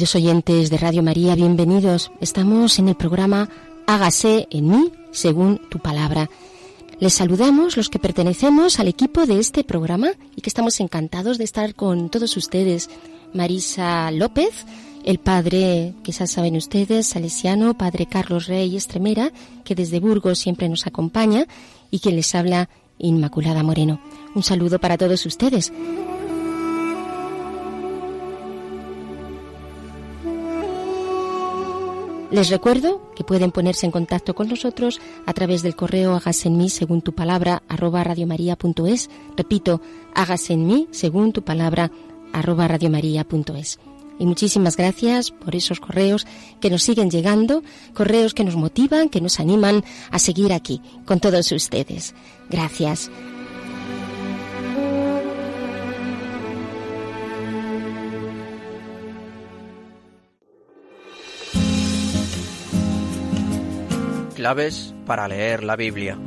Queridos oyentes de Radio María, bienvenidos. Estamos en el programa Hágase en mí según tu palabra. Les saludamos los que pertenecemos al equipo de este programa y que estamos encantados de estar con todos ustedes. Marisa López, el padre, quizás saben ustedes, salesiano, padre Carlos Rey Estremera, que desde Burgos siempre nos acompaña, y quien les habla, Inmaculada Moreno. Un saludo para todos ustedes. Les recuerdo que pueden ponerse en contacto con nosotros a través del correo hágase en mí según tu palabra arroba radiomaria.es. Repito, hágase en mí según tu palabra arroba radiomaria.es. Y muchísimas gracias por esos correos que nos siguen llegando, correos que nos motivan, que nos animan a seguir aquí con todos ustedes. Gracias. Claves para leer la Biblia.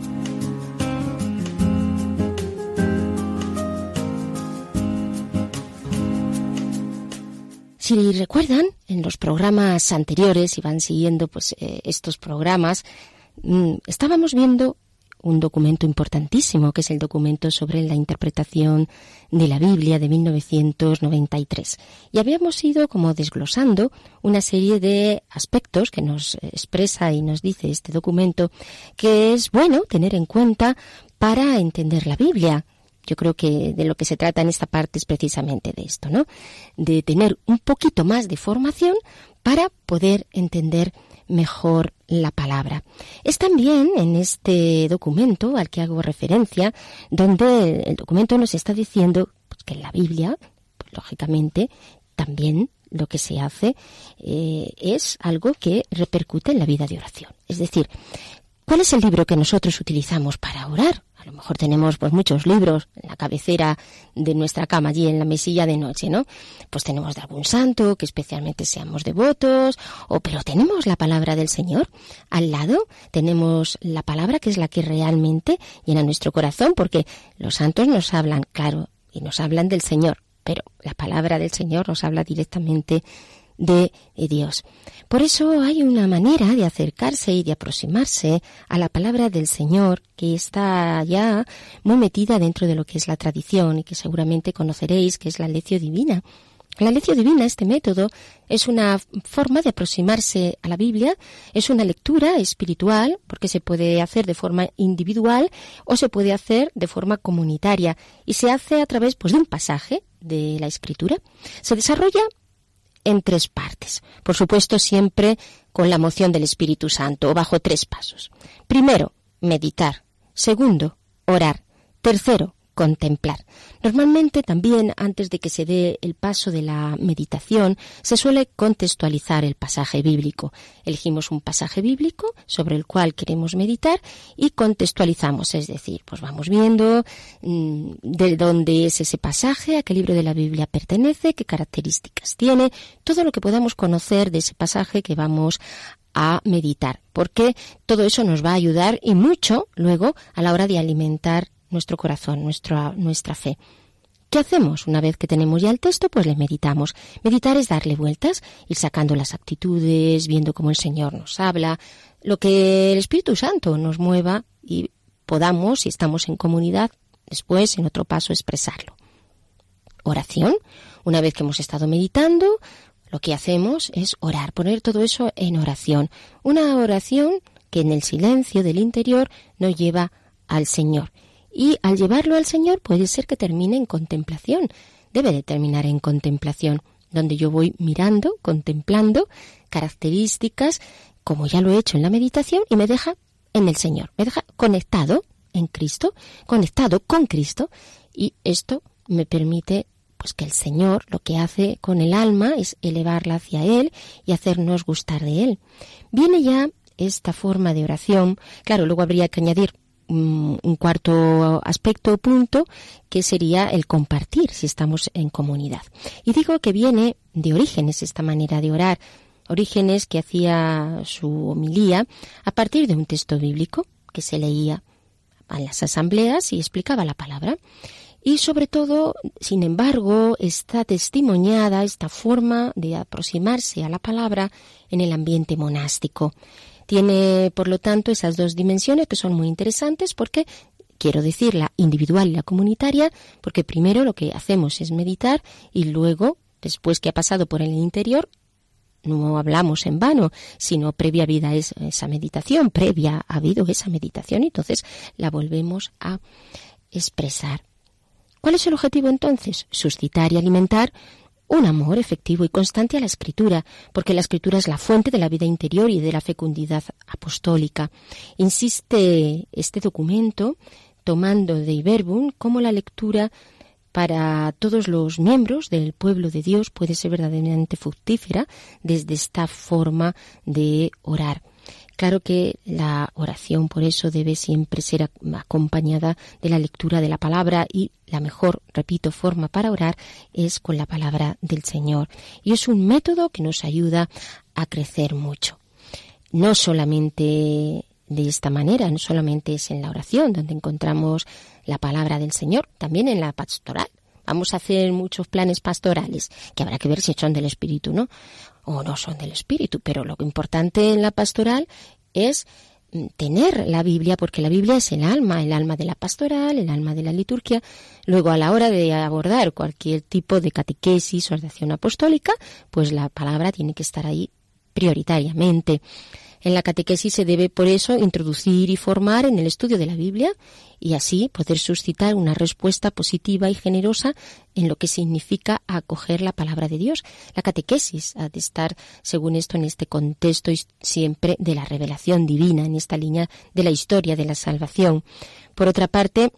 Si recuerdan, en los programas anteriores, y van siguiendo pues, eh, estos programas, mm, estábamos viendo un documento importantísimo, que es el documento sobre la interpretación de la Biblia de 1993. Y habíamos ido como desglosando una serie de aspectos que nos expresa y nos dice este documento, que es bueno tener en cuenta para entender la Biblia. Yo creo que de lo que se trata en esta parte es precisamente de esto, ¿no? De tener un poquito más de formación para poder entender mejor la palabra. Es también en este documento al que hago referencia, donde el documento nos está diciendo pues, que en la Biblia, pues, lógicamente, también lo que se hace eh, es algo que repercute en la vida de oración. Es decir, ¿cuál es el libro que nosotros utilizamos para orar? A lo mejor tenemos pues muchos libros en la cabecera de nuestra cama allí en la mesilla de noche, ¿no? Pues tenemos de algún santo que especialmente seamos devotos, o pero tenemos la palabra del Señor al lado, tenemos la palabra que es la que realmente llena nuestro corazón, porque los santos nos hablan, claro, y nos hablan del Señor, pero la palabra del Señor nos habla directamente de Dios. Por eso hay una manera de acercarse y de aproximarse a la palabra del Señor que está ya muy metida dentro de lo que es la tradición y que seguramente conoceréis, que es la lección divina. La lección divina, este método, es una forma de aproximarse a la Biblia, es una lectura espiritual, porque se puede hacer de forma individual o se puede hacer de forma comunitaria, y se hace a través pues, de un pasaje de la Escritura. Se desarrolla en tres partes. Por supuesto, siempre con la moción del Espíritu Santo o bajo tres pasos. Primero, meditar. Segundo, orar. Tercero, contemplar. Normalmente también antes de que se dé el paso de la meditación se suele contextualizar el pasaje bíblico. Elegimos un pasaje bíblico sobre el cual queremos meditar y contextualizamos, es decir, pues vamos viendo mmm, de dónde es ese pasaje, a qué libro de la Biblia pertenece, qué características tiene, todo lo que podamos conocer de ese pasaje que vamos a meditar, porque todo eso nos va a ayudar y mucho luego a la hora de alimentar nuestro corazón, nuestra, nuestra fe. ¿Qué hacemos? Una vez que tenemos ya el texto, pues le meditamos. Meditar es darle vueltas, ir sacando las actitudes, viendo cómo el Señor nos habla, lo que el Espíritu Santo nos mueva y podamos, si estamos en comunidad, después, en otro paso, expresarlo. Oración. Una vez que hemos estado meditando, lo que hacemos es orar, poner todo eso en oración. Una oración que en el silencio del interior nos lleva al Señor. Y al llevarlo al Señor puede ser que termine en contemplación. Debe de terminar en contemplación, donde yo voy mirando, contemplando características, como ya lo he hecho en la meditación, y me deja en el Señor. Me deja conectado en Cristo, conectado con Cristo, y esto me permite pues que el Señor lo que hace con el alma es elevarla hacia Él y hacernos gustar de Él. Viene ya esta forma de oración, claro, luego habría que añadir un cuarto aspecto o punto que sería el compartir si estamos en comunidad. Y digo que viene de orígenes esta manera de orar, orígenes que hacía su homilía a partir de un texto bíblico que se leía en las asambleas y explicaba la palabra. Y sobre todo, sin embargo, está testimoniada esta forma de aproximarse a la palabra en el ambiente monástico. Tiene, por lo tanto, esas dos dimensiones que son muy interesantes porque quiero decir la individual y la comunitaria, porque primero lo que hacemos es meditar y luego, después que ha pasado por el interior, no hablamos en vano, sino previa vida es esa meditación, previa ha habido esa meditación, y entonces la volvemos a expresar. ¿Cuál es el objetivo entonces? Suscitar y alimentar un amor efectivo y constante a la escritura, porque la escritura es la fuente de la vida interior y de la fecundidad apostólica. Insiste este documento tomando de Iberbun como la lectura para todos los miembros del pueblo de Dios puede ser verdaderamente fructífera desde esta forma de orar. Claro que la oración por eso debe siempre ser acompañada de la lectura de la palabra y la mejor, repito, forma para orar es con la palabra del Señor. Y es un método que nos ayuda a crecer mucho. No solamente de esta manera, no solamente es en la oración donde encontramos la palabra del Señor, también en la pastoral. Vamos a hacer muchos planes pastorales, que habrá que ver si son del Espíritu, ¿no? O no son del Espíritu, pero lo importante en la pastoral es mm, tener la Biblia, porque la Biblia es el alma, el alma de la pastoral, el alma de la liturgia. Luego, a la hora de abordar cualquier tipo de catequesis o oración apostólica, pues la palabra tiene que estar ahí prioritariamente. En la catequesis se debe por eso introducir y formar en el estudio de la Biblia y así poder suscitar una respuesta positiva y generosa en lo que significa acoger la palabra de Dios. La catequesis ha de estar, según esto, en este contexto siempre de la revelación divina, en esta línea de la historia de la salvación. Por otra parte,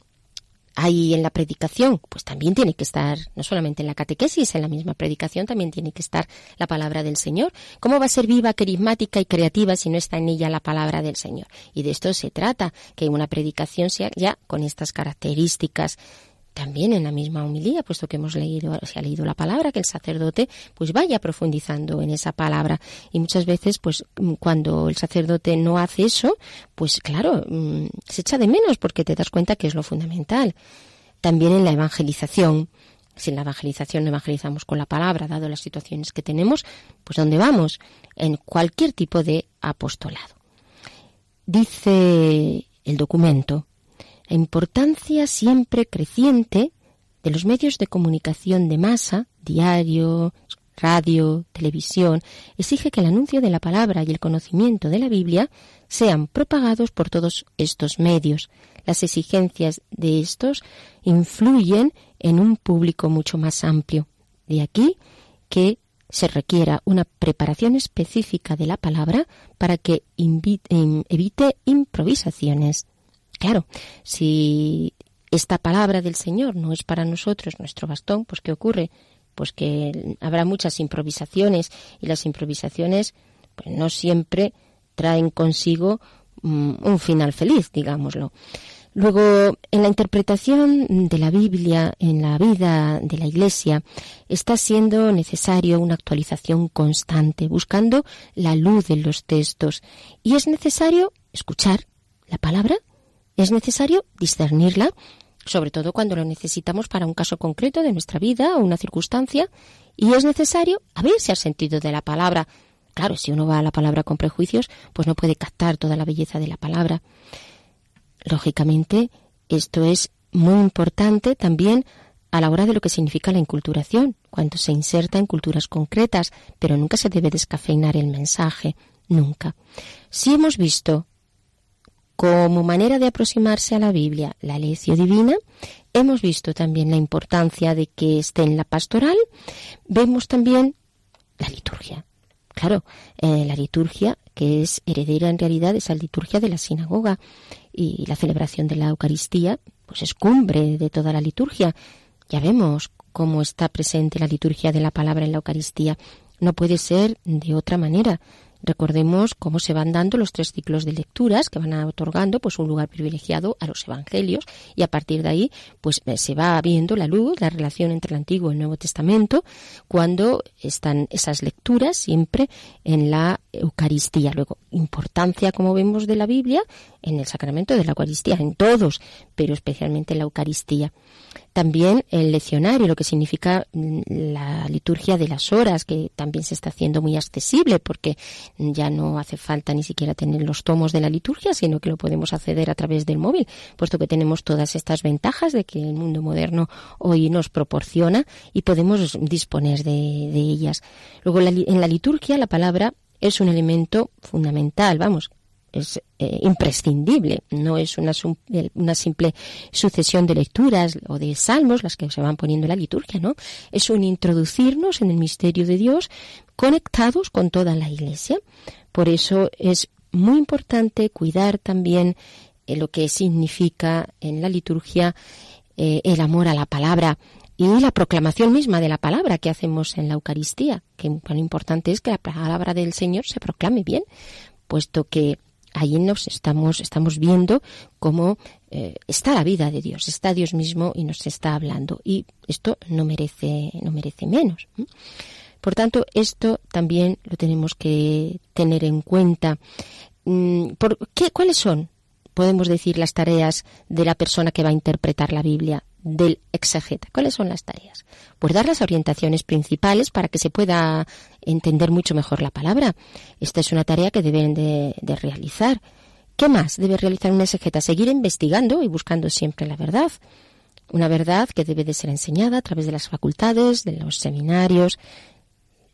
Ahí en la predicación, pues también tiene que estar, no solamente en la catequesis, en la misma predicación también tiene que estar la palabra del Señor. ¿Cómo va a ser viva, carismática y creativa si no está en ella la palabra del Señor? Y de esto se trata, que una predicación sea ya con estas características también en la misma humilía, puesto que hemos leído, se ha leído la palabra, que el sacerdote pues vaya profundizando en esa palabra. Y muchas veces, pues cuando el sacerdote no hace eso, pues claro, mm, se echa de menos porque te das cuenta que es lo fundamental. También en la evangelización. Si en la evangelización no evangelizamos con la palabra, dado las situaciones que tenemos, pues ¿dónde vamos? En cualquier tipo de apostolado. Dice el documento, la importancia siempre creciente de los medios de comunicación de masa, diario, radio, televisión, exige que el anuncio de la palabra y el conocimiento de la Biblia sean propagados por todos estos medios. Las exigencias de estos influyen en un público mucho más amplio. De aquí que se requiera una preparación específica de la palabra para que evite improvisaciones. Claro, si esta palabra del Señor no es para nosotros nuestro bastón, pues ¿qué ocurre? Pues que habrá muchas improvisaciones y las improvisaciones pues no siempre traen consigo mm, un final feliz, digámoslo. Luego, en la interpretación de la Biblia en la vida de la Iglesia, está siendo necesario una actualización constante, buscando la luz de los textos. Y es necesario escuchar la palabra es necesario discernirla, sobre todo cuando lo necesitamos para un caso concreto de nuestra vida o una circunstancia, y es necesario abrirse al sentido de la palabra. Claro, si uno va a la palabra con prejuicios, pues no puede captar toda la belleza de la palabra. Lógicamente, esto es muy importante también a la hora de lo que significa la inculturación, cuando se inserta en culturas concretas, pero nunca se debe descafeinar el mensaje, nunca. Si hemos visto como manera de aproximarse a la Biblia la lección divina, hemos visto también la importancia de que esté en la pastoral, vemos también la liturgia. Claro, eh, la liturgia que es heredera en realidad de esa liturgia de la sinagoga y la celebración de la Eucaristía, pues es cumbre de toda la liturgia. Ya vemos cómo está presente la liturgia de la palabra en la Eucaristía. No puede ser de otra manera. Recordemos cómo se van dando los tres ciclos de lecturas que van otorgando pues un lugar privilegiado a los evangelios y a partir de ahí pues eh, se va viendo la luz, la relación entre el Antiguo y el Nuevo Testamento cuando están esas lecturas siempre en la Eucaristía. Luego, importancia como vemos de la Biblia en el sacramento de la Eucaristía, en todos, pero especialmente en la Eucaristía. También el leccionario, lo que significa mm, la liturgia de las horas, que también se está haciendo muy accesible porque ya no hace falta ni siquiera tener los tomos de la liturgia, sino que lo podemos acceder a través del móvil, puesto que tenemos todas estas ventajas de que el mundo moderno hoy nos proporciona y podemos disponer de, ellas. Luego, en la liturgia, la palabra es un elemento fundamental, vamos, es eh, imprescindible, no es una, una, simple sucesión de lecturas o de salmos las que se van poniendo en la liturgia, ¿no? Es un introducirnos en el misterio de Dios conectados con toda la Iglesia. Por eso es muy importante cuidar también eh, lo que significa en la liturgia eh, el amor a la palabra y la proclamación misma de la palabra que hacemos en la Eucaristía, que tan importante es que la palabra del Señor se proclame bien, puesto que ahí nos estamos, estamos viendo cómo eh, está la vida de Dios, está Dios mismo y nos está hablando. Y esto no merece, no merece menos. Por tanto, esto también lo tenemos que tener en cuenta. Mm, ¿Por qué, ¿Cuáles son, podemos decir, las tareas de la persona que va a interpretar la Biblia? Del exegeta. ¿Cuáles son las tareas? Pues dar las orientaciones principales para que se pueda entender mucho mejor la palabra. Esta es una tarea que deben de, realizar. ¿Qué más debe realizar un exegeta? Seguir investigando y buscando siempre la verdad. Una verdad que debe de ser enseñada a través de las facultades, de los seminarios,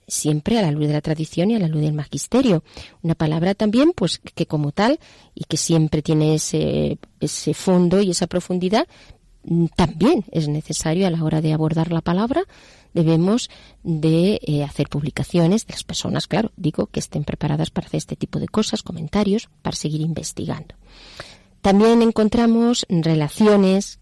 siempre a la luz de la tradición y a la luz del magisterio. Una palabra también, pues, que como tal, y que siempre tiene ese, ese fondo y esa profundidad, también es necesario a la hora de abordar la palabra debemos de eh, hacer publicaciones de las personas, claro, digo que estén preparadas para hacer este tipo de cosas, comentarios, para seguir investigando. También encontramos relaciones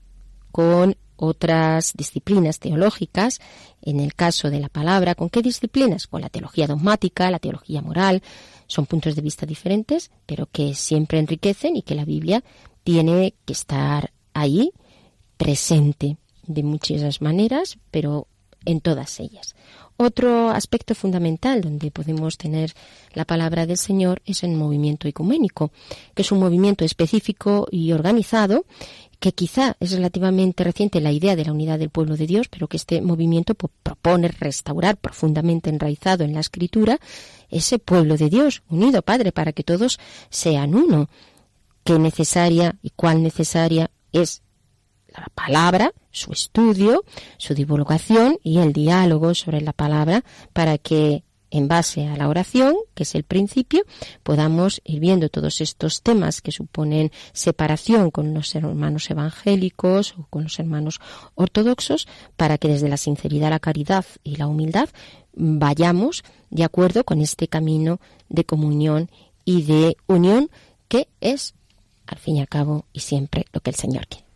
con otras disciplinas teológicas, en el caso de la palabra, ¿con qué disciplinas? Con la teología dogmática, la teología moral, son puntos de vista diferentes, pero que siempre enriquecen y que la Biblia tiene que estar ahí presente de muchas maneras, pero en todas ellas. Otro aspecto fundamental donde podemos tener la palabra del Señor es el movimiento ecuménico, que es un movimiento específico y organizado que quizá es relativamente reciente la idea de la unidad del pueblo de Dios, pero que este movimiento propone restaurar profundamente enraizado en la escritura ese pueblo de Dios, unido, Padre, para que todos sean uno. Qué necesaria y cuál necesaria es palabra, su estudio, su divulgación y el diálogo sobre la palabra para que en base a la oración, que es el principio, podamos ir viendo todos estos temas que suponen separación con los hermanos evangélicos o con los hermanos ortodoxos, para que desde la sinceridad, la caridad y la humildad vayamos de acuerdo con este camino de comunión y de unión que es, al fin y al cabo, y siempre lo que el Señor quiere.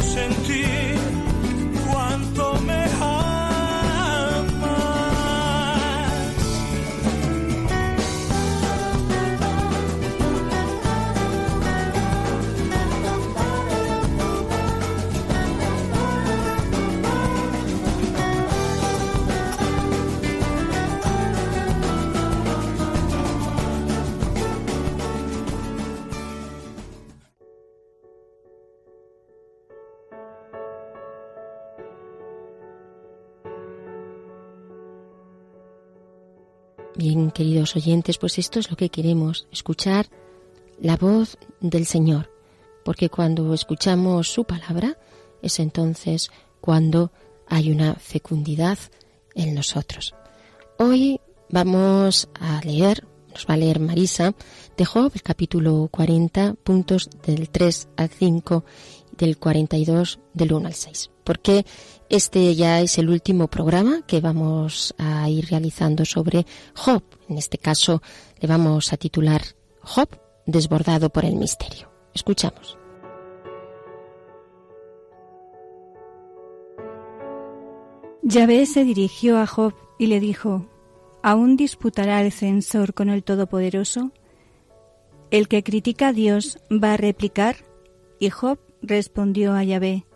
sentir. Queridos oyentes, pues esto es lo que queremos, escuchar la voz del Señor, porque cuando escuchamos su palabra es entonces cuando hay una fecundidad en nosotros. Hoy vamos a leer, nos va a leer Marisa, de Job, el capítulo 40, puntos del 3 al 5, del 42 del 1 al 6. Porque este ya es el último programa que vamos a ir realizando sobre Job. En este caso le vamos a titular Job desbordado por el misterio. Escuchamos. Yahvé se dirigió a Job y le dijo, ¿Aún disputará el censor con el Todopoderoso? El que critica a Dios va a replicar. Y Job respondió a Yahvé,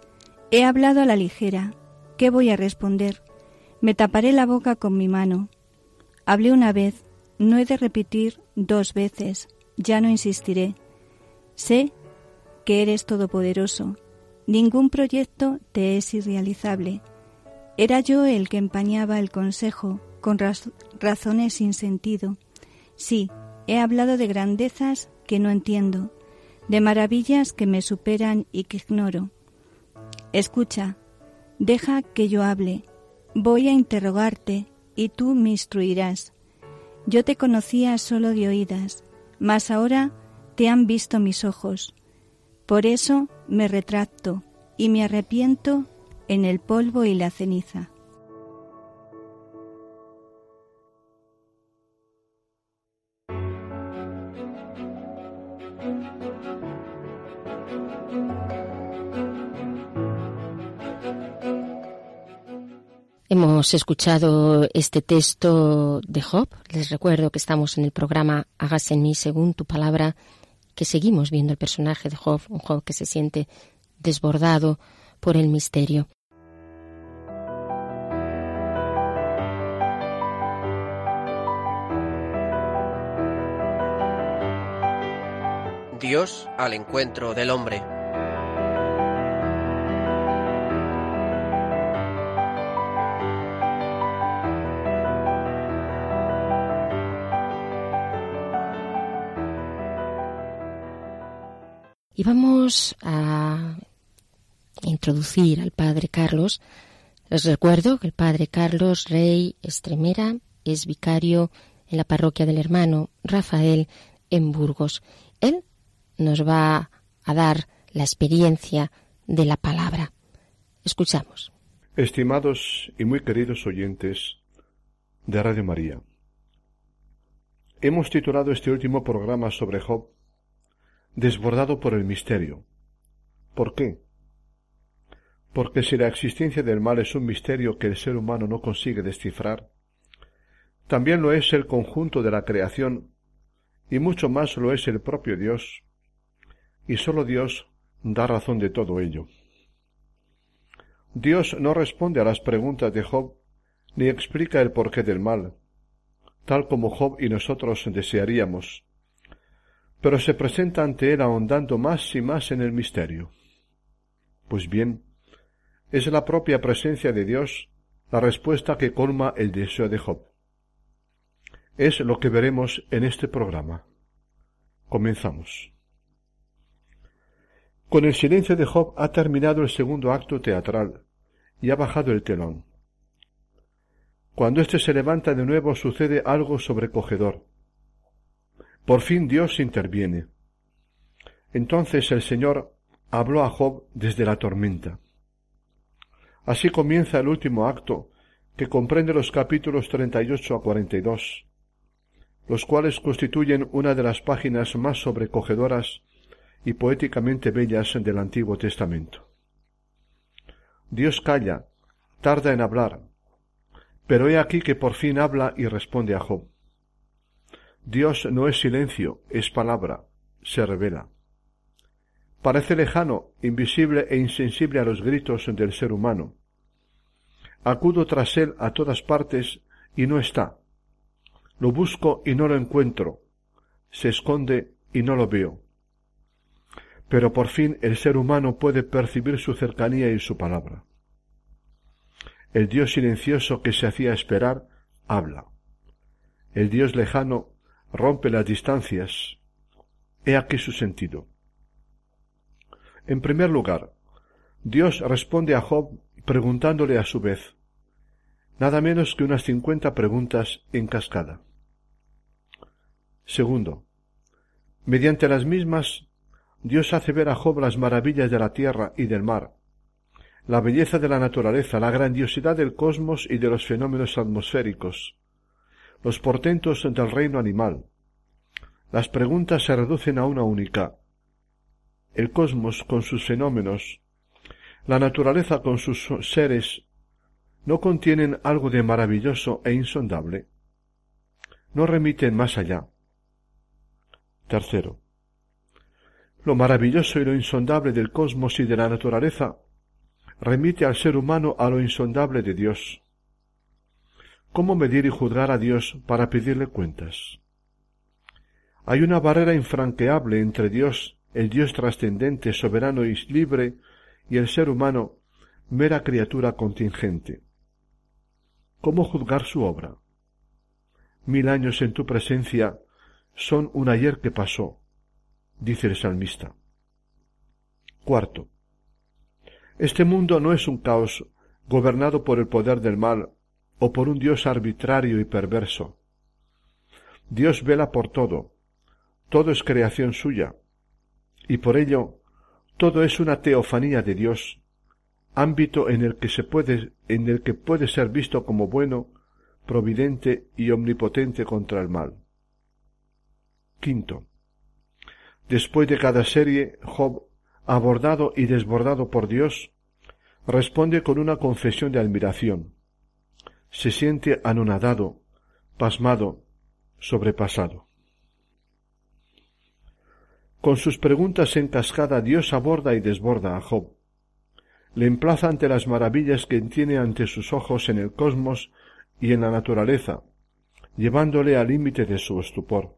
He hablado a la ligera, ¿qué voy a responder? Me taparé la boca con mi mano. Hablé una vez, no he de repetir dos veces, ya no insistiré. Sé que eres todopoderoso, ningún proyecto te es irrealizable. Era yo el que empañaba el consejo con razones sin sentido. Sí, he hablado de grandezas que no entiendo, de maravillas que me superan y que ignoro. Escucha, deja que yo hable. Voy a interrogarte y tú me instruirás. Yo te conocía solo de oídas, mas ahora te han visto mis ojos. Por eso me retracto y me arrepiento en el polvo y la ceniza. Hemos escuchado este texto de Job. Les recuerdo que estamos en el programa Hágase en mí según tu palabra, que seguimos viendo el personaje de Job, un Job que se siente desbordado por el misterio. Dios al encuentro del hombre. Y vamos a introducir al padre Carlos. Les recuerdo que el padre Carlos Rey Estremera es vicario en la parroquia del hermano Rafael en Burgos. Él nos va a dar la experiencia de la palabra. Escuchamos. Estimados y muy queridos oyentes de Radio María, hemos titulado este último programa sobre Job desbordado por el misterio. ¿Por qué? Porque si la existencia del mal es un misterio que el ser humano no consigue descifrar, también lo es el conjunto de la creación, y mucho más lo es el propio Dios, y sólo Dios da razón de todo ello. Dios no responde a las preguntas de Job, ni explica el porqué del mal, tal como Job y nosotros desearíamos, pero se presenta ante él ahondando más y más en el misterio. Pues bien, es la propia presencia de Dios la respuesta que colma el deseo de Job. Es lo que veremos en este programa. Comenzamos. Con el silencio de Job ha terminado el segundo acto teatral y ha bajado el telón. Cuando éste se levanta de nuevo sucede algo sobrecogedor. Por fin Dios interviene. Entonces el Señor habló a Job desde la tormenta. Así comienza el último acto, que comprende los capítulos 38 a 42, los cuales constituyen una de las páginas más sobrecogedoras y poéticamente bellas del Antiguo Testamento. Dios calla, tarda en hablar, pero he aquí que por fin habla y responde a Job. Dios no es silencio, es palabra, se revela. Parece lejano, invisible e insensible a los gritos del ser humano. Acudo tras él a todas partes y no está. Lo busco y no lo encuentro. Se esconde y no lo veo. Pero por fin el ser humano puede percibir su cercanía y su palabra. El Dios silencioso que se hacía esperar habla. El Dios lejano rompe las distancias. He aquí su sentido. En primer lugar, Dios responde a Job preguntándole a su vez, nada menos que unas cincuenta preguntas en cascada. Segundo, mediante las mismas, Dios hace ver a Job las maravillas de la tierra y del mar, la belleza de la naturaleza, la grandiosidad del cosmos y de los fenómenos atmosféricos, los portentos del reino animal. Las preguntas se reducen a una única. El cosmos con sus fenómenos, la naturaleza con sus seres, ¿no contienen algo de maravilloso e insondable? ¿No remiten más allá? Tercero. Lo maravilloso y lo insondable del cosmos y de la naturaleza remite al ser humano a lo insondable de Dios. ¿Cómo medir y juzgar a Dios para pedirle cuentas? Hay una barrera infranqueable entre Dios, el Dios trascendente, soberano y libre, y el ser humano, mera criatura contingente. ¿Cómo juzgar su obra? Mil años en tu presencia son un ayer que pasó, dice el salmista. Cuarto. Este mundo no es un caos gobernado por el poder del mal o por un Dios arbitrario y perverso. Dios vela por todo, todo es creación suya, y por ello todo es una teofanía de Dios, ámbito en el que se puede, en el que puede ser visto como bueno, providente y omnipotente contra el mal. Quinto. Después de cada serie, Job, abordado y desbordado por Dios, responde con una confesión de admiración se siente anonadado, pasmado, sobrepasado. Con sus preguntas en cascada Dios aborda y desborda a Job. Le emplaza ante las maravillas que tiene ante sus ojos en el cosmos y en la naturaleza, llevándole al límite de su estupor.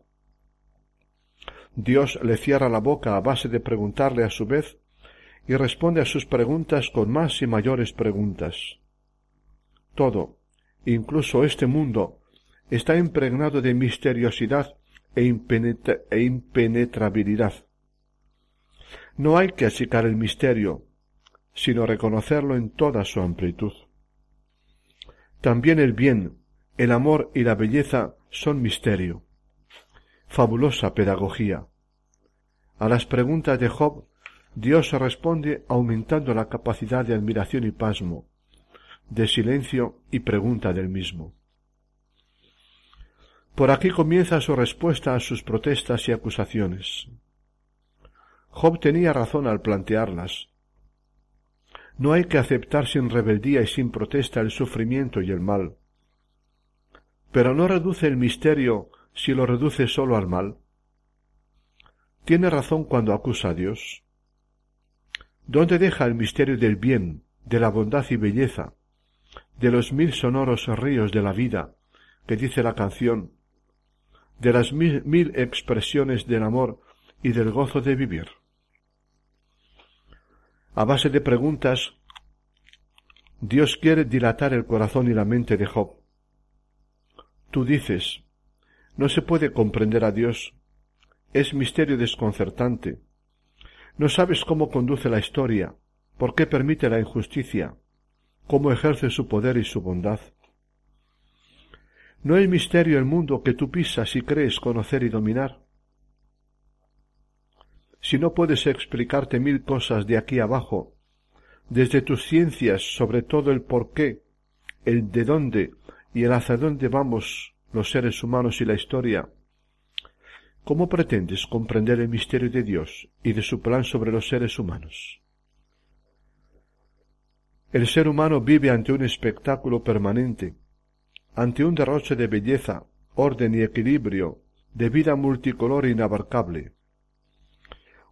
Dios le cierra la boca a base de preguntarle a su vez y responde a sus preguntas con más y mayores preguntas. Todo, incluso este mundo, está impregnado de misteriosidad e, e, impenetrabilidad. No hay que achicar el misterio, sino reconocerlo en toda su amplitud. También el bien, el amor y la belleza son misterio. Fabulosa pedagogía. A las preguntas de Job, Dios responde aumentando la capacidad de admiración y pasmo, de silencio y pregunta del mismo. Por aquí comienza su respuesta a sus protestas y acusaciones. Job tenía razón al plantearlas. No hay que aceptar sin rebeldía y sin protesta el sufrimiento y el mal. Pero no reduce el misterio si lo reduce solo al mal. Tiene razón cuando acusa a Dios. ¿Dónde deja el misterio del bien, de la bondad y belleza, de los mil sonoros ríos de la vida, que dice la canción, de las mil, expresiones del amor y del gozo de vivir. A base de preguntas, Dios quiere dilatar el corazón y la mente de Job. Tú dices, no se puede comprender a Dios, es misterio desconcertante. No sabes cómo conduce la historia, por qué permite la injusticia, cómo ejerce su poder y su bondad. No hay misterio el mundo que tú pisas y crees conocer y dominar. Si no puedes explicarte mil cosas de aquí abajo, desde tus ciencias sobre todo el por qué, el de dónde y el hacia dónde vamos los seres humanos y la historia, ¿cómo pretendes comprender el misterio de Dios y de su plan sobre los seres humanos? El ser humano vive ante un espectáculo permanente, ante un derroche de belleza, orden y equilibrio, de vida multicolor e inabarcable.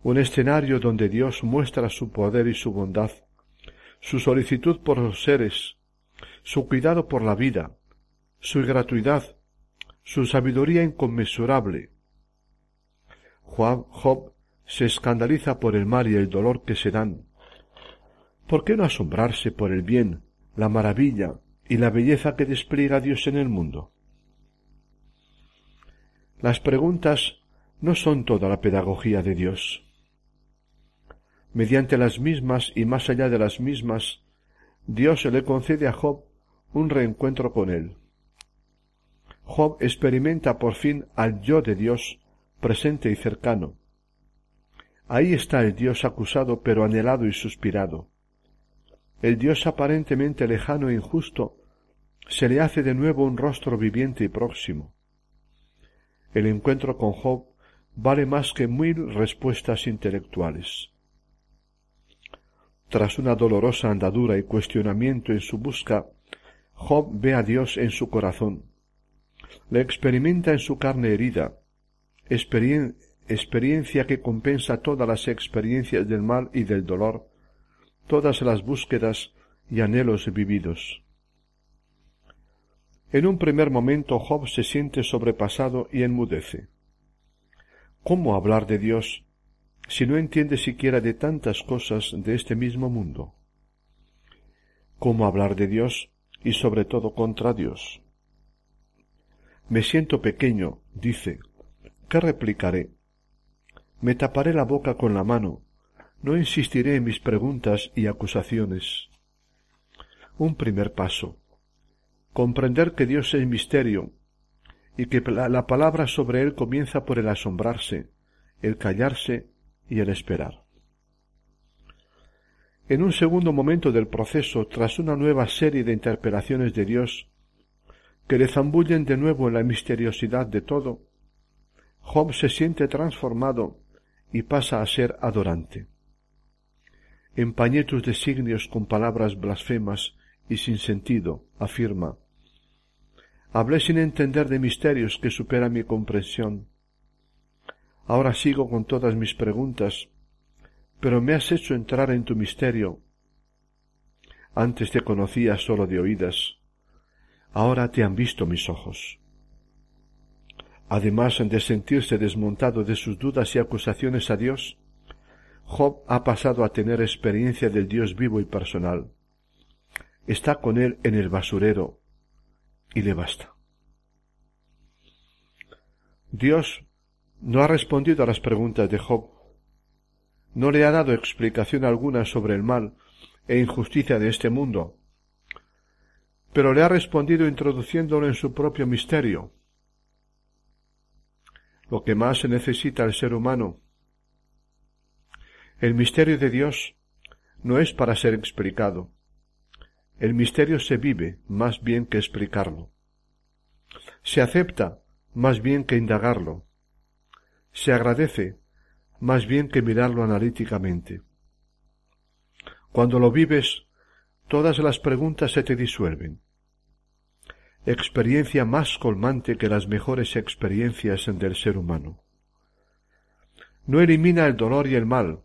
Un escenario donde Dios muestra su poder y su bondad, su solicitud por los seres, su cuidado por la vida, su gratuidad, su sabiduría inconmensurable. Job se escandaliza por el mal y el dolor que se dan. ¿Por qué no asombrarse por el bien, la maravilla y la belleza que despliega Dios en el mundo? Las preguntas no son toda la pedagogía de Dios. Mediante las mismas y más allá de las mismas, Dios le concede a Job un reencuentro con él. Job experimenta por fin al yo de Dios presente y cercano. Ahí está el Dios acusado pero anhelado y suspirado. El Dios aparentemente lejano e injusto se le hace de nuevo un rostro viviente y próximo. El encuentro con Job vale más que mil respuestas intelectuales. Tras una dolorosa andadura y cuestionamiento en su busca, Job ve a Dios en su corazón, le experimenta en su carne herida, experiencia que compensa todas las experiencias del mal y del dolor, todas las búsquedas y anhelos vividos. En un primer momento Job se siente sobrepasado y enmudece. ¿Cómo hablar de Dios si no entiende siquiera de tantas cosas de este mismo mundo? ¿Cómo hablar de Dios y sobre todo contra Dios? Me siento pequeño, dice. ¿Qué replicaré? Me taparé la boca con la mano. No insistiré en mis preguntas y acusaciones. Un primer paso comprender que Dios es misterio y que la, palabra sobre él comienza por el asombrarse, el callarse y el esperar. En un segundo momento del proceso, tras una nueva serie de interpelaciones de Dios, que le zambullen de nuevo en la misteriosidad de todo, Job se siente transformado y pasa a ser adorante. Empañé tus designios con palabras blasfemas y sin sentido, afirma. Hablé sin entender de misterios que superan mi comprensión. Ahora sigo con todas mis preguntas, pero me has hecho entrar en tu misterio. Antes te conocía solo de oídas, ahora te han visto mis ojos. Además de sentirse desmontado de sus dudas y acusaciones a Dios, Job ha pasado a tener experiencia del Dios vivo y personal está con él en el basurero y le basta. Dios no ha respondido a las preguntas de Job, no le ha dado explicación alguna sobre el mal e injusticia de este mundo, pero le ha respondido introduciéndolo en su propio misterio. Lo que más se necesita el ser humano. El misterio de Dios no es para ser explicado, el misterio se vive más bien que explicarlo. Se acepta más bien que indagarlo. Se agradece más bien que mirarlo analíticamente. Cuando lo vives, todas las preguntas se te disuelven. Experiencia más colmante que las mejores experiencias del ser humano. No elimina el dolor y el mal,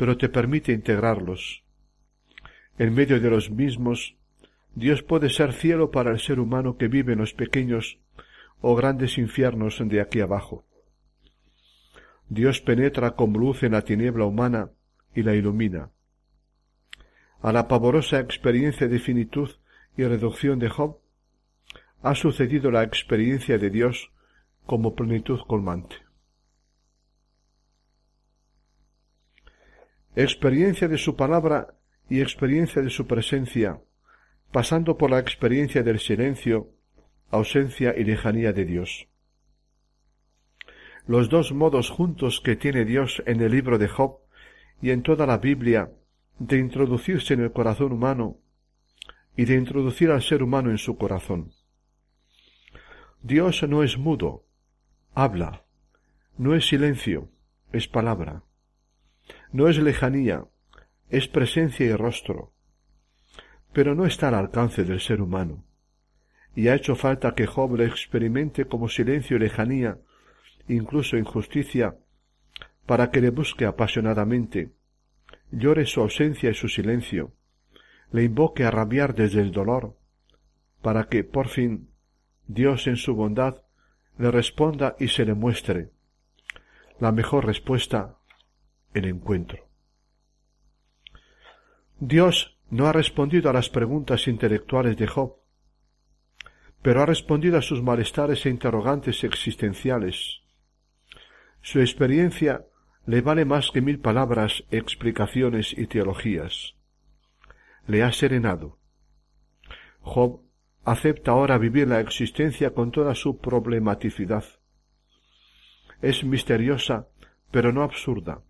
pero te permite integrarlos, en medio de los mismos, Dios puede ser cielo para el ser humano que vive en los pequeños o grandes infiernos de aquí abajo. Dios penetra como luz en la tiniebla humana y la ilumina. A la pavorosa experiencia de finitud y reducción de Job ha sucedido la experiencia de Dios como plenitud colmante. Experiencia de su palabra y experiencia de su presencia, pasando por la experiencia del silencio, ausencia y lejanía de Dios. Los dos modos juntos que tiene Dios en el libro de Job y en toda la Biblia de introducirse en el corazón humano y de introducir al ser humano en su corazón. Dios no es mudo, habla, no es silencio, es palabra. No es lejanía, es presencia y rostro. pero no está al alcance del ser humano. Y ha hecho falta que Job le experimente como silencio y lejanía, incluso injusticia, para que le busque apasionadamente, llore su ausencia y su silencio, le invoque a rabiar desde el dolor, para que, por fin, Dios en su bondad le responda y se le muestre la mejor respuesta, el encuentro. Dios no ha respondido a las preguntas intelectuales de Job, pero ha respondido a sus malestares e interrogantes existenciales. Su experiencia le vale más que mil palabras, explicaciones y teologías. Le ha serenado. Job acepta ahora vivir la existencia con toda su problematicidad. Es misteriosa, pero no absurda,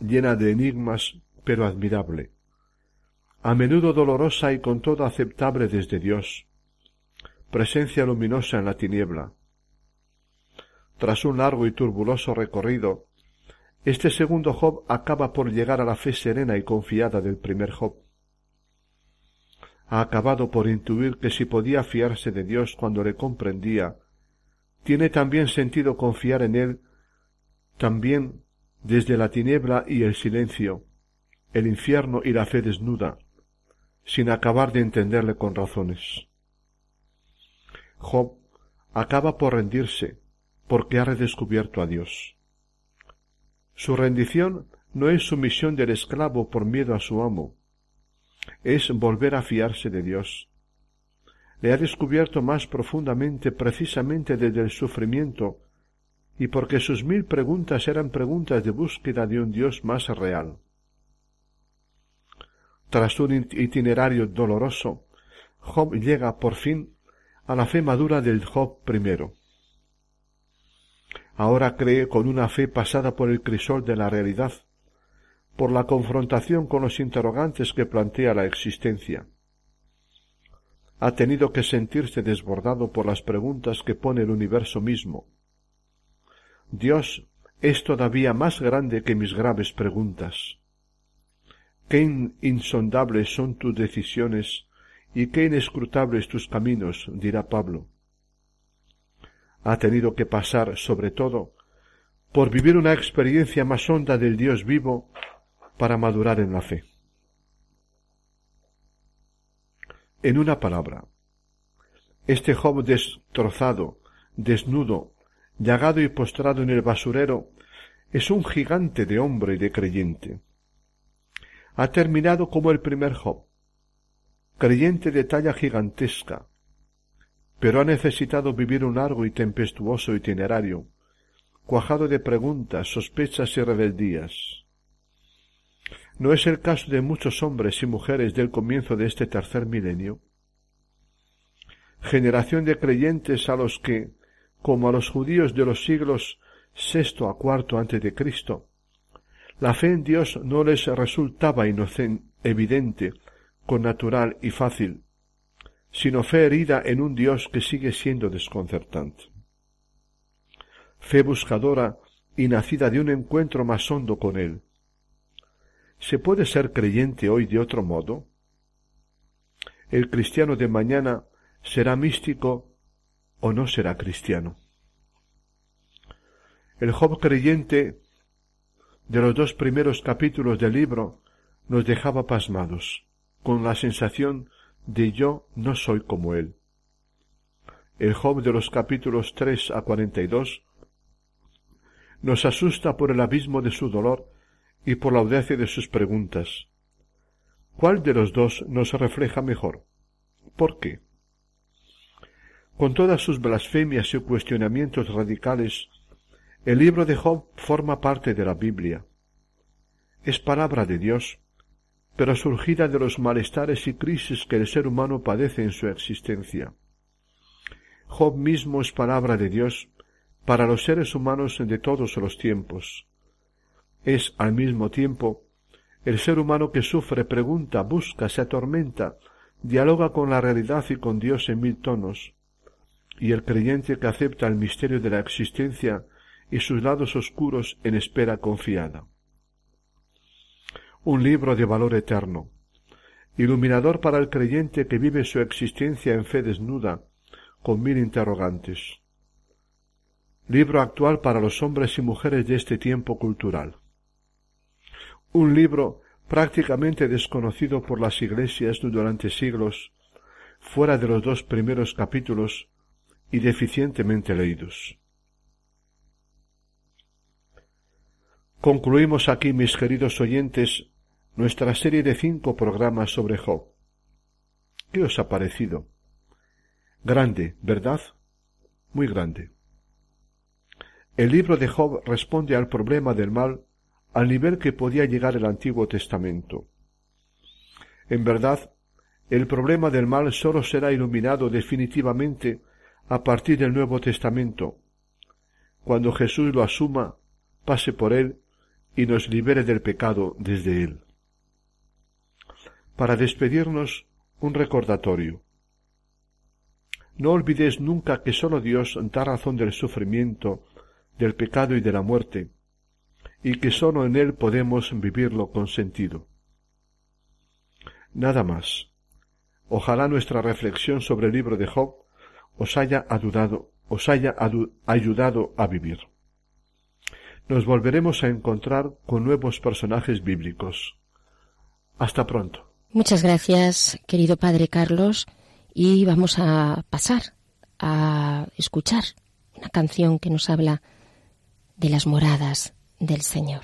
llena de enigmas, pero admirable, a menudo dolorosa y con todo aceptable desde Dios, presencia luminosa en la tiniebla. Tras un largo y turbuloso recorrido, este segundo Job acaba por llegar a la fe serena y confiada del primer Job. Ha acabado por intuir que si podía fiarse de Dios cuando le comprendía, tiene también sentido confiar en Él también desde la tiniebla y el silencio, el infierno y la fe desnuda, sin acabar de entenderle con razones. Job acaba por rendirse, porque ha redescubierto a Dios. Su rendición no es sumisión del esclavo por miedo a su amo, es volver a fiarse de Dios. Le ha descubierto más profundamente precisamente desde el sufrimiento y porque sus mil preguntas eran preguntas de búsqueda de un Dios más real. Tras un itinerario doloroso, Job llega por fin a la fe madura del Job primero. Ahora cree con una fe pasada por el crisol de la realidad, por la confrontación con los interrogantes que plantea la existencia. Ha tenido que sentirse desbordado por las preguntas que pone el universo mismo. Dios es todavía más grande que mis graves preguntas. Qué insondables son tus decisiones y qué inescrutables tus caminos, dirá Pablo. Ha tenido que pasar, sobre todo, por vivir una experiencia más honda del Dios vivo para madurar en la fe. En una palabra, este Job destrozado, desnudo, llagado y postrado en el basurero, es un gigante de hombre y de creyente. Ha terminado como el primer Job, creyente de talla gigantesca, pero ha necesitado vivir un largo y tempestuoso itinerario, cuajado de preguntas, sospechas y rebeldías. ¿No es el caso de muchos hombres y mujeres del comienzo de este tercer milenio? Generación de creyentes a los que, como a los judíos de los siglos sexto a cuarto antes de Cristo, la fe en Dios no les resultaba inocente, evidente, con natural y fácil, sino fe herida en un Dios que sigue siendo desconcertante. Fe buscadora y nacida de un encuentro más hondo con Él, ¿Se puede ser creyente hoy de otro modo? ¿El cristiano de mañana será místico o no será cristiano? El Job creyente de los dos primeros capítulos del libro nos dejaba pasmados, con la sensación de yo no soy como él. El Job de los capítulos tres a cuarenta y dos nos asusta por el abismo de su dolor y por la audacia de sus preguntas. ¿Cuál de los dos nos refleja mejor? ¿Por qué? Con todas sus blasfemias y cuestionamientos radicales, el libro de Job forma parte de la Biblia. Es palabra de Dios, pero surgida de los malestares y crisis que el ser humano padece en su existencia. Job mismo es palabra de Dios para los seres humanos de todos los tiempos es al mismo tiempo el ser humano que sufre, pregunta, busca, se atormenta, dialoga con la realidad y con Dios en mil tonos, y el creyente que acepta el misterio de la existencia y sus lados oscuros en espera confiada. Un libro de valor eterno, iluminador para el creyente que vive su existencia en fe desnuda, con mil interrogantes. Libro actual para los hombres y mujeres de este tiempo cultural. Un libro prácticamente desconocido por las iglesias durante siglos, fuera de los dos primeros capítulos y deficientemente leídos. Concluimos aquí, mis queridos oyentes, nuestra serie de cinco programas sobre Job. ¿Qué os ha parecido? Grande, ¿verdad? Muy grande. El libro de Job responde al problema del mal al nivel que podía llegar el Antiguo Testamento. En verdad, el problema del mal sólo será iluminado definitivamente a partir del Nuevo Testamento, cuando Jesús lo asuma, pase por él y nos libere del pecado desde él. Para despedirnos, un recordatorio. No olvidéis nunca que sólo Dios da razón del sufrimiento, del pecado y de la muerte, y que sólo en Él podemos vivirlo con sentido. Nada más. Ojalá nuestra reflexión sobre el libro de Job os haya ayudado, os haya ayudado a vivir nos volveremos a encontrar con nuevos personajes bíblicos. Hasta pronto. Muchas gracias, querido Padre Carlos, y vamos a pasar a escuchar una canción que nos habla de las moradas del Señor.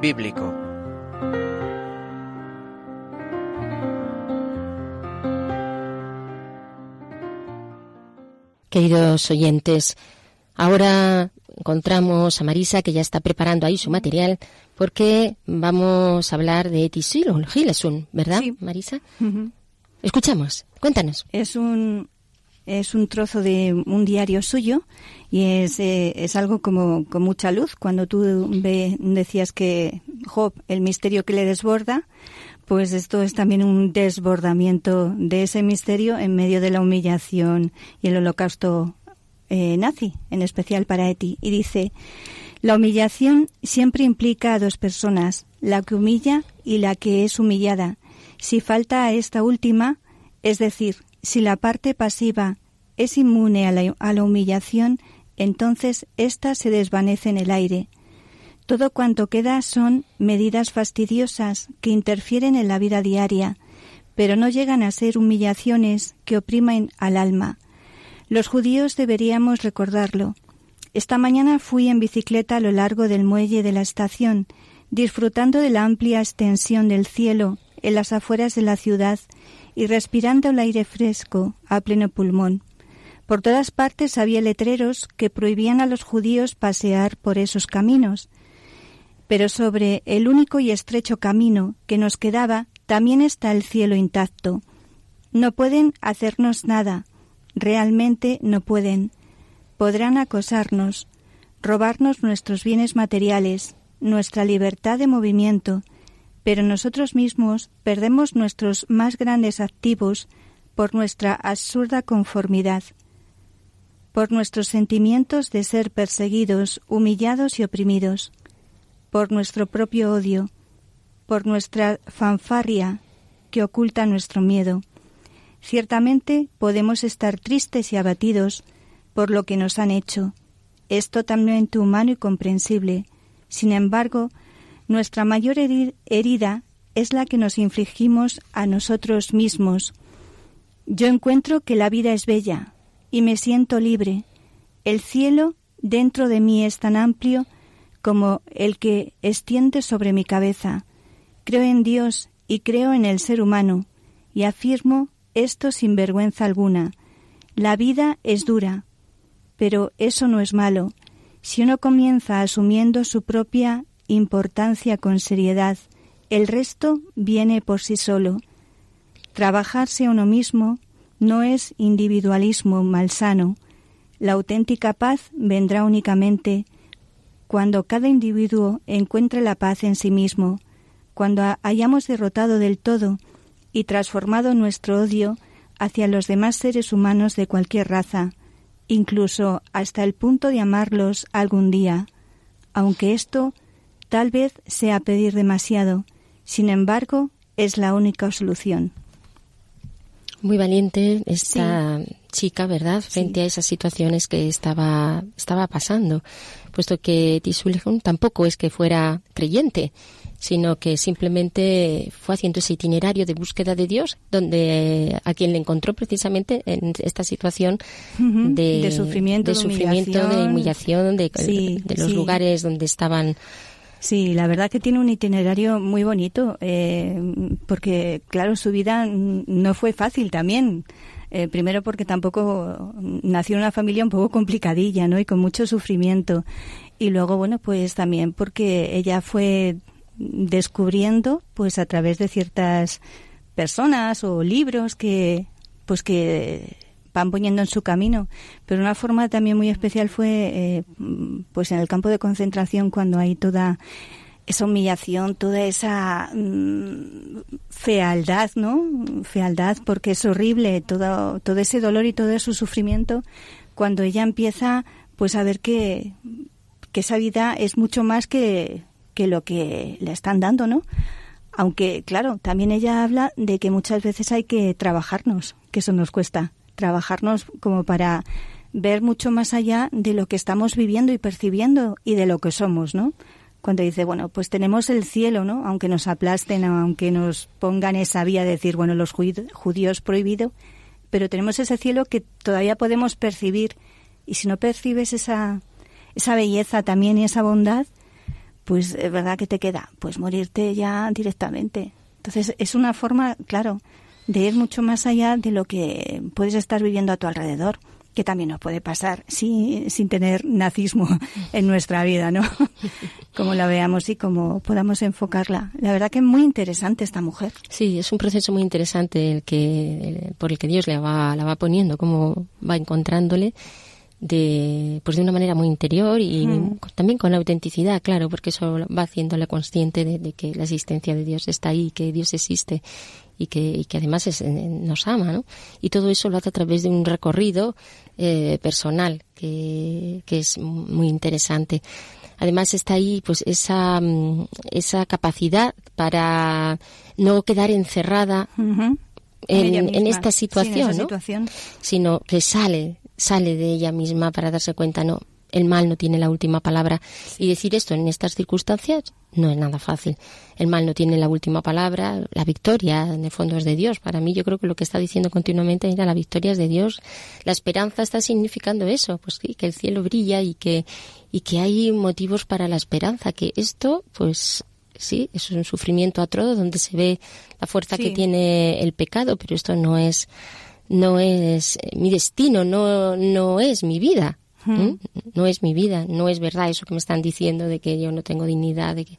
Bíblico. Queridos oyentes, ahora encontramos a Marisa que ya está preparando ahí su material porque vamos a hablar de Tisilon Gilesun, ¿verdad, Marisa? Escuchamos, cuéntanos. Es un es un trozo de un diario suyo y es, eh, es algo como con mucha luz. Cuando tú decías que Job, el misterio que le desborda, pues esto es también un desbordamiento de ese misterio en medio de la humillación y el holocausto eh, nazi, en especial para Eti. Y dice, la humillación siempre implica a dos personas, la que humilla y la que es humillada. Si falta a esta última, es decir, si la parte pasiva es inmune a la, humillación, entonces ésta se desvanece en el aire. Todo cuanto queda son medidas fastidiosas que interfieren en la vida diaria, pero no llegan a ser humillaciones que oprimen al alma. Los judíos deberíamos recordarlo. Esta mañana fui en bicicleta a lo largo del muelle de la estación, disfrutando de la amplia extensión del cielo en las afueras de la ciudad y respirando el aire fresco a pleno pulmón. Por todas partes había letreros que prohibían a los judíos pasear por esos caminos. Pero sobre el único y estrecho camino que nos quedaba también está el cielo intacto. No pueden hacernos nada, realmente no pueden. Podrán acosarnos, robarnos nuestros bienes materiales, nuestra libertad de movimiento, pero nosotros mismos perdemos nuestros más grandes activos por nuestra absurda conformidad por nuestros sentimientos de ser perseguidos, humillados y oprimidos, por nuestro propio odio, por nuestra fanfarria que oculta nuestro miedo. Ciertamente podemos estar tristes y abatidos por lo que nos han hecho. Es totalmente humano y comprensible. Sin embargo, nuestra mayor herida es la que nos infligimos a nosotros mismos. Yo encuentro que la vida es bella, y me siento libre. El cielo dentro de mí es tan amplio como el que extiende sobre mi cabeza. Creo en Dios y creo en el ser humano, y afirmo esto sin vergüenza alguna. La vida es dura, pero eso no es malo. Si uno comienza asumiendo su propia importancia con seriedad, el resto viene por sí solo. Trabajarse uno mismo no es individualismo malsano. La auténtica paz vendrá únicamente cuando cada individuo encuentre la paz en sí mismo, cuando hayamos derrotado del todo y transformado nuestro odio hacia los demás seres humanos de cualquier raza, incluso hasta el punto de amarlos algún día, aunque esto tal vez sea pedir demasiado, sin embargo, es la única solución. Muy valiente esta chica, ¿verdad? Frente a esas situaciones que estaba, estaba pasando, puesto que Tisulejun tampoco es que fuera creyente, sino que simplemente fue haciendo ese itinerario de búsqueda de Dios, donde a quien le encontró precisamente en esta situación de, sufrimiento, de, sufrimiento, de humillación, de, de los lugares donde estaban Sí, la verdad que tiene un itinerario muy bonito, eh, porque claro, su vida no fue fácil también. Eh, primero porque tampoco nació en una familia un poco complicadilla, ¿no? Y con mucho sufrimiento. Y luego, bueno, pues también porque ella fue descubriendo, pues a través de ciertas personas o libros que, pues que van poniendo en su camino. Pero una forma también muy especial fue eh, pues en el campo de concentración cuando hay toda esa humillación, toda esa mm, fealdad, ¿no? Fealdad porque es horrible todo, todo ese dolor y todo ese sufrimiento cuando ella empieza pues a ver que, que esa vida es mucho más que, que lo que le están dando, ¿no? Aunque, claro, también ella habla de que muchas veces hay que trabajarnos, que eso nos cuesta trabajarnos como para ver mucho más allá de lo que estamos viviendo y percibiendo y de lo que somos, ¿no? Cuando dice, bueno, pues tenemos el cielo, ¿no? Aunque nos aplasten, aunque nos pongan esa vía de decir, bueno, los judíos prohibido, pero tenemos ese cielo que todavía podemos percibir. Y si no percibes esa, esa belleza también y esa bondad, pues es verdad que te queda, pues morirte ya directamente. Entonces es una forma, claro, de ir mucho más allá de lo que puedes estar viviendo a tu alrededor que también nos puede pasar sin, sin tener nazismo en nuestra vida, ¿no? como la veamos y como podamos enfocarla. La verdad que es muy interesante esta mujer. Sí, es un proceso muy interesante el que, por el que Dios le va, la va poniendo, cómo va encontrándole de pues de una manera muy interior y también con la autenticidad, claro, porque eso va haciéndole consciente de, de, que la existencia de Dios está ahí, que Dios existe y que, y que además es, eh, nos ama, ¿no? Y todo eso lo hace a través de un recorrido eh, personal que, que es muy interesante. Además está ahí pues esa, mm, esa capacidad para no quedar encerrada en, en, esta situación, ¿no? situación. sino que sale, sale de ella misma para darse cuenta, no, el mal no tiene la última palabra. Y decir esto en estas circunstancias no es nada fácil. El mal no tiene la última palabra, la victoria en el fondo es de Dios. Para mí yo creo que lo que está diciendo continuamente era la victoria es de Dios. La esperanza está significando eso, pues sí, que el cielo brilla y que, y que hay motivos para la esperanza, que esto, pues sí, es un sufrimiento atroz donde se ve la fuerza que tiene el pecado, pero esto no es no es mi destino, no, no es mi vida. ¿Mm? No es mi vida, no es verdad eso que me están diciendo de que yo no tengo dignidad, de que,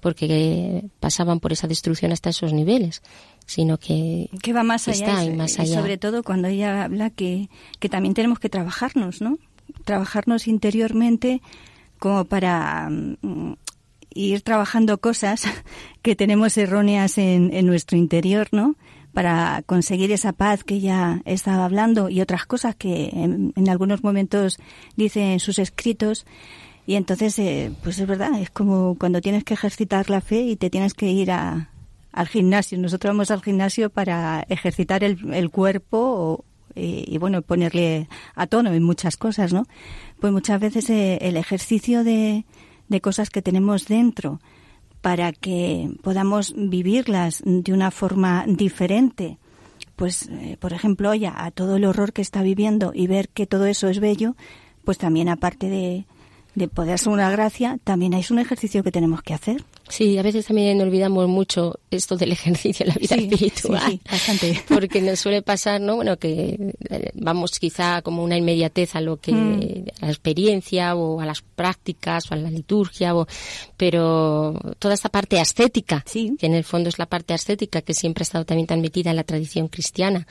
porque pasaban por esa destrucción hasta esos niveles, sino que, que va más allá, está y, más y allá. sobre todo cuando ella habla que, que también tenemos que trabajarnos, ¿no? Trabajarnos interiormente como para mm, ir trabajando cosas que tenemos erróneas en, en nuestro interior, ¿no? Para conseguir esa paz que ella estaba hablando y otras cosas que en, en algunos momentos dice en sus escritos. Y entonces, eh, pues es verdad, es como cuando tienes que ejercitar la fe y te tienes que ir a, al gimnasio. Nosotros vamos al gimnasio para ejercitar el, el cuerpo o, y, bueno, ponerle a tono en muchas cosas, ¿no? Pues muchas veces eh, el ejercicio de, de cosas que tenemos dentro, para que podamos vivirlas de una forma diferente. Pues, eh, por ejemplo, a todo el horror que está viviendo y ver que todo eso es bello, pues también aparte de, de poder ser una gracia, también es un ejercicio que tenemos que hacer. Sí, a veces también olvidamos mucho esto del ejercicio en la vida Sí, espiritual. sí, sí, bastante. Porque nos suele pasar, ¿no? Bueno, que eh, vamos quizá como una inmediatez a lo que, Mm. a la experiencia o a las prácticas o a la liturgia, o, pero toda esta parte ascética, Sí. que en el fondo es la parte ascética que siempre ha estado también tan metida en la tradición cristiana,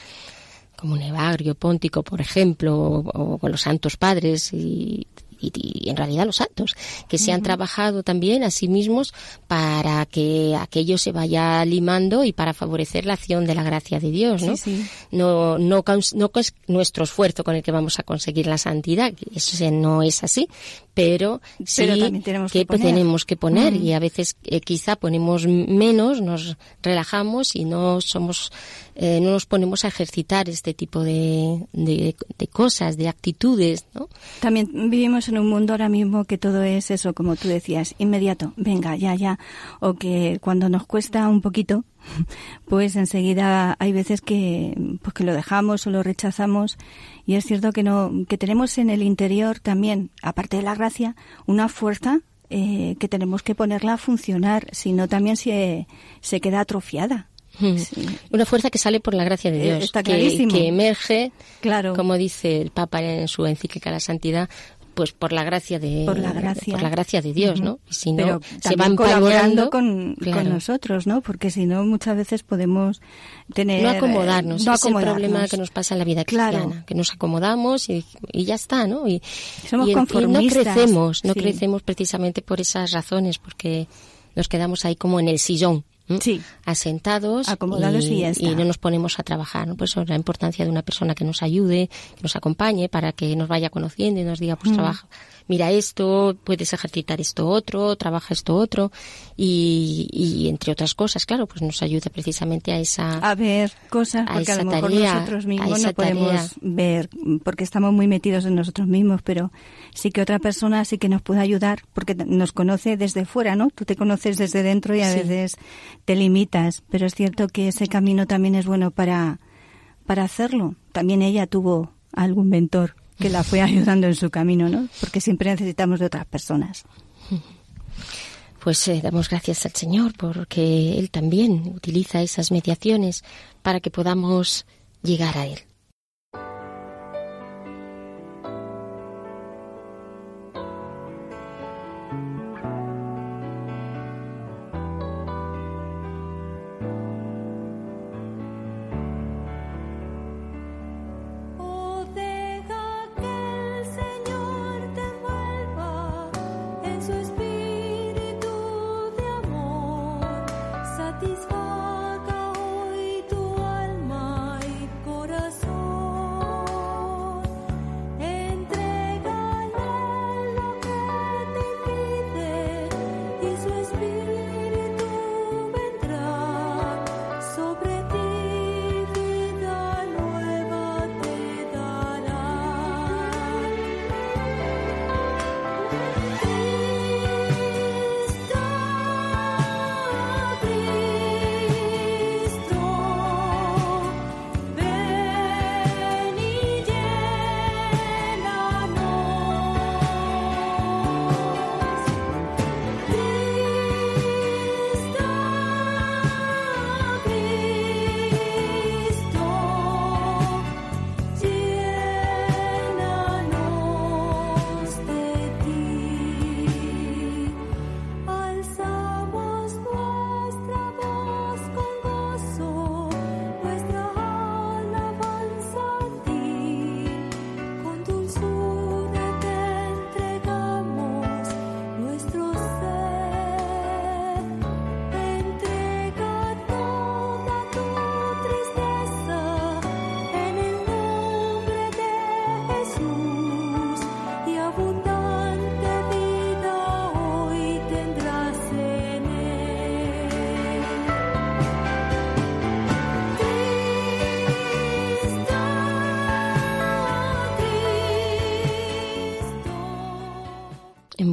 como un Evagrio Póntico, por ejemplo, o, o con los santos padres y, y, y en realidad los santos, que se han trabajado también a sí mismos para que aquello se vaya limando y para favorecer la acción de la gracia de Dios, ¿no? Sí, sí. No, no, no es nuestro esfuerzo con el que vamos a conseguir la santidad, eso no es así, pero sí Pero también tenemos que poner. tenemos que poner y a veces eh, quizá ponemos menos, nos relajamos y no somos, eh, no nos ponemos a ejercitar este tipo de, de, cosas, de actitudes, ¿no? También vivimos en un mundo ahora mismo que todo es eso, como tú decías, inmediato, venga, ya, ya, o que cuando nos cuesta un poquito, pues enseguida hay veces que, pues que lo dejamos o lo rechazamos y es cierto que no, que tenemos en el interior también, aparte de la gracia, una fuerza eh, que tenemos que ponerla a funcionar, si no también se, se queda atrofiada. Mm. Sí. Una fuerza que sale por la gracia de Eh, Dios, está que, emerge, Claro. como dice el Papa en su encíclica La Santidad, pues por la gracia de por la gracia por la gracia de Dios. ¿no? Y si no Pero se va también colaborando con, claro. con nosotros, ¿no? Porque si no muchas veces podemos tener no acomodarnos, no es el problema acomodarnos. que nos pasa en la vida Claro. cristiana, que nos acomodamos y, y ya está, ¿no? Y, Somos y, y no conformistas, crecemos, no sí. crecemos precisamente por esas razones, porque nos quedamos ahí como en el sillón. Sí. asentados Acomodados y ya está. no nos ponemos a trabajar. ¿no? Por eso la importancia de una persona que nos ayude, que nos acompañe para que nos vaya conociendo y nos diga, Mm. pues trabaja, mira esto, puedes ejercitar esto otro, trabaja esto otro y, y entre otras cosas, claro, pues nos ayuda precisamente a esa... a ver cosas a porque a, lo mejor tarea, nosotros mismos no podemos tarea. ver porque estamos muy metidos en nosotros mismos, pero sí que otra persona sí que nos puede ayudar porque nos conoce desde fuera, ¿no? Tú te conoces desde dentro y a Sí. veces te limitas, pero es cierto que ese camino también es bueno para para hacerlo. También ella tuvo algún mentor que la fue ayudando en su camino, ¿no? Porque siempre necesitamos de otras personas. Pues eh, damos gracias al Señor porque Él también utiliza esas mediaciones para que podamos llegar a Él. these.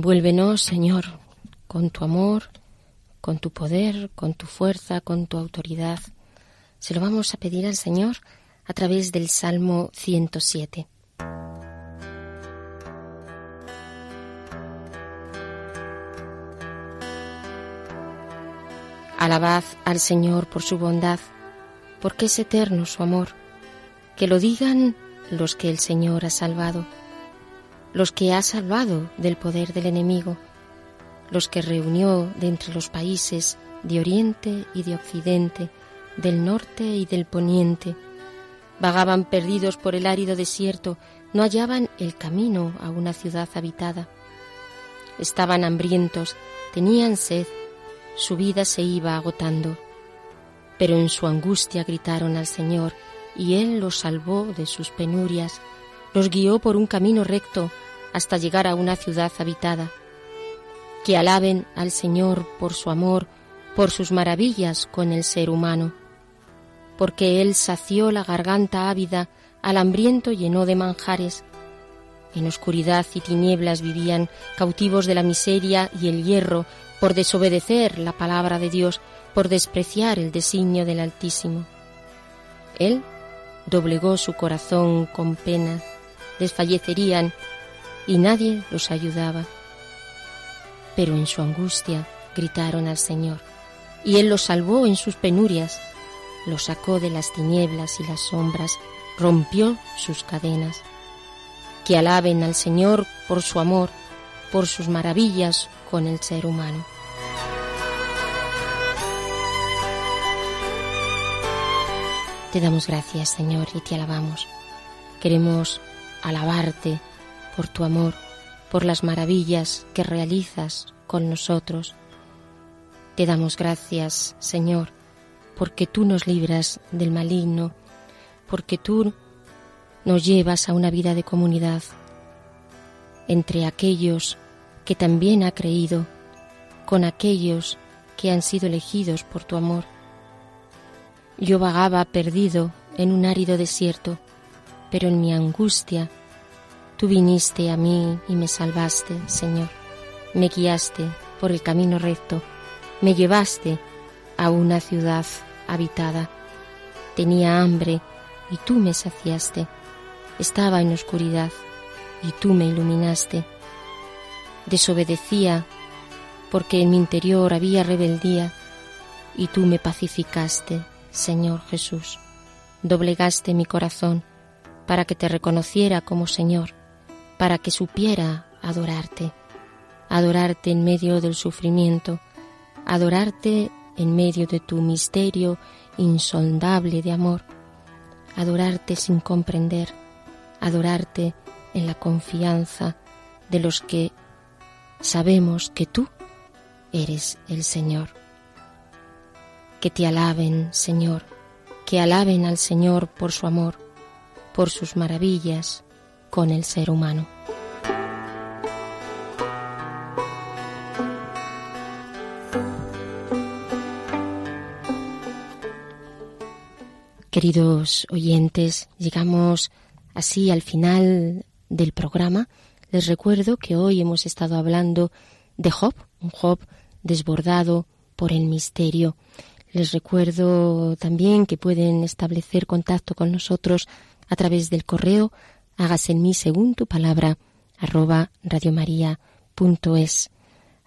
Envuélvenos, Señor, con tu amor, con tu poder, con tu fuerza, con tu autoridad. Se lo vamos a pedir al Señor a través del Salmo 107. Alabad al Señor por su bondad, porque es eterno su amor. Que lo digan los que el Señor ha salvado, los que ha salvado del poder del enemigo, los que reunió de entre los países de oriente y de occidente, del norte y del poniente. Vagaban perdidos por el árido desierto, no hallaban el camino a una ciudad habitada. Estaban hambrientos, tenían sed, su vida se iba agotando. Pero en su angustia gritaron al Señor, y Él los salvó de sus penurias, los guió por un camino recto hasta llegar a una ciudad habitada. Que alaben al Señor por su amor, por sus maravillas con el ser humano. Porque Él sació la garganta ávida, al hambriento llenó de manjares. En oscuridad y tinieblas vivían, cautivos de la miseria y el hierro, por desobedecer la palabra de Dios, por despreciar el designio del Altísimo. Él doblegó su corazón con pena, desfallecerían y nadie los ayudaba. Pero en su angustia gritaron al Señor, y Él los salvó en sus penurias, los sacó de las tinieblas y las sombras, rompió sus cadenas. Que alaben al Señor por su amor, por sus maravillas con el ser humano. Te damos gracias, Señor, y te alabamos. Queremos alabarte por tu amor, por las maravillas que realizas con nosotros. Te damos gracias, Señor, porque tú nos libras del maligno, porque tú nos llevas a una vida de comunidad entre aquellos que también ha creído, con aquellos que han sido elegidos por tu amor. Yo vagaba perdido en un árido desierto, pero en mi angustia tú viniste a mí y me salvaste, Señor. Me guiaste por el camino recto, me llevaste a una ciudad habitada. Tenía hambre y tú me saciaste. Estaba en oscuridad y tú me iluminaste. Desobedecía porque en mi interior había rebeldía y tú me pacificaste Señor Jesús. Doblegaste mi corazón para que te reconociera como Señor, para que supiera adorarte, adorarte en medio del sufrimiento, adorarte en medio de tu misterio insondable de amor, adorarte sin comprender, adorarte en la confianza de los que sabemos que tú eres el Señor. Que te alaben, Señor, que alaben al Señor por su amor, por sus maravillas con el ser humano. Queridos oyentes, llegamos así al final del programa. Les recuerdo que hoy hemos estado hablando de Job, un Job desbordado por el misterio. Les recuerdo también que pueden establecer contacto con nosotros a través del correo hágase en mí según tu palabra arroba radiomaria.es.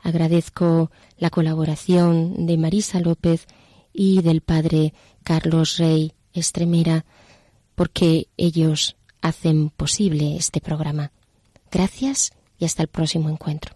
Agradezco la colaboración de Marisa López y del padre Carlos Rey Estremera porque ellos hacen posible este programa. Gracias y hasta el próximo encuentro.